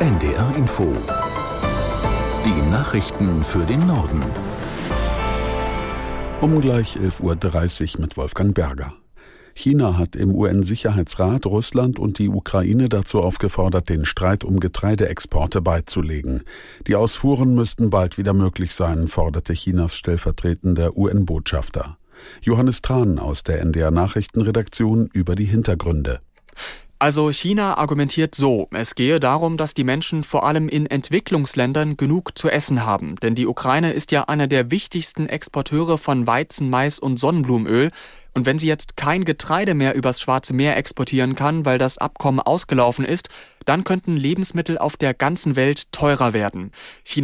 NDR Info. Die Nachrichten für den Norden. Um gleich 11.30 Uhr mit Wolfgang Berger. China hat im UN-Sicherheitsrat Russland und die Ukraine dazu aufgefordert, den Streit um Getreideexporte beizulegen. Die Ausfuhren müssten bald wieder möglich sein, forderte Chinas stellvertretender UN-Botschafter. Johannes Tran aus der NDR Nachrichtenredaktion über die Hintergründe. Also China argumentiert so, es gehe darum, dass die Menschen vor allem in Entwicklungsländern genug zu essen haben, denn die Ukraine ist ja einer der wichtigsten Exporteure von Weizen, Mais und Sonnenblumenöl, und wenn sie jetzt kein Getreide mehr übers Schwarze Meer exportieren kann, weil das Abkommen ausgelaufen ist, dann könnten Lebensmittel auf der ganzen Welt teurer werden. China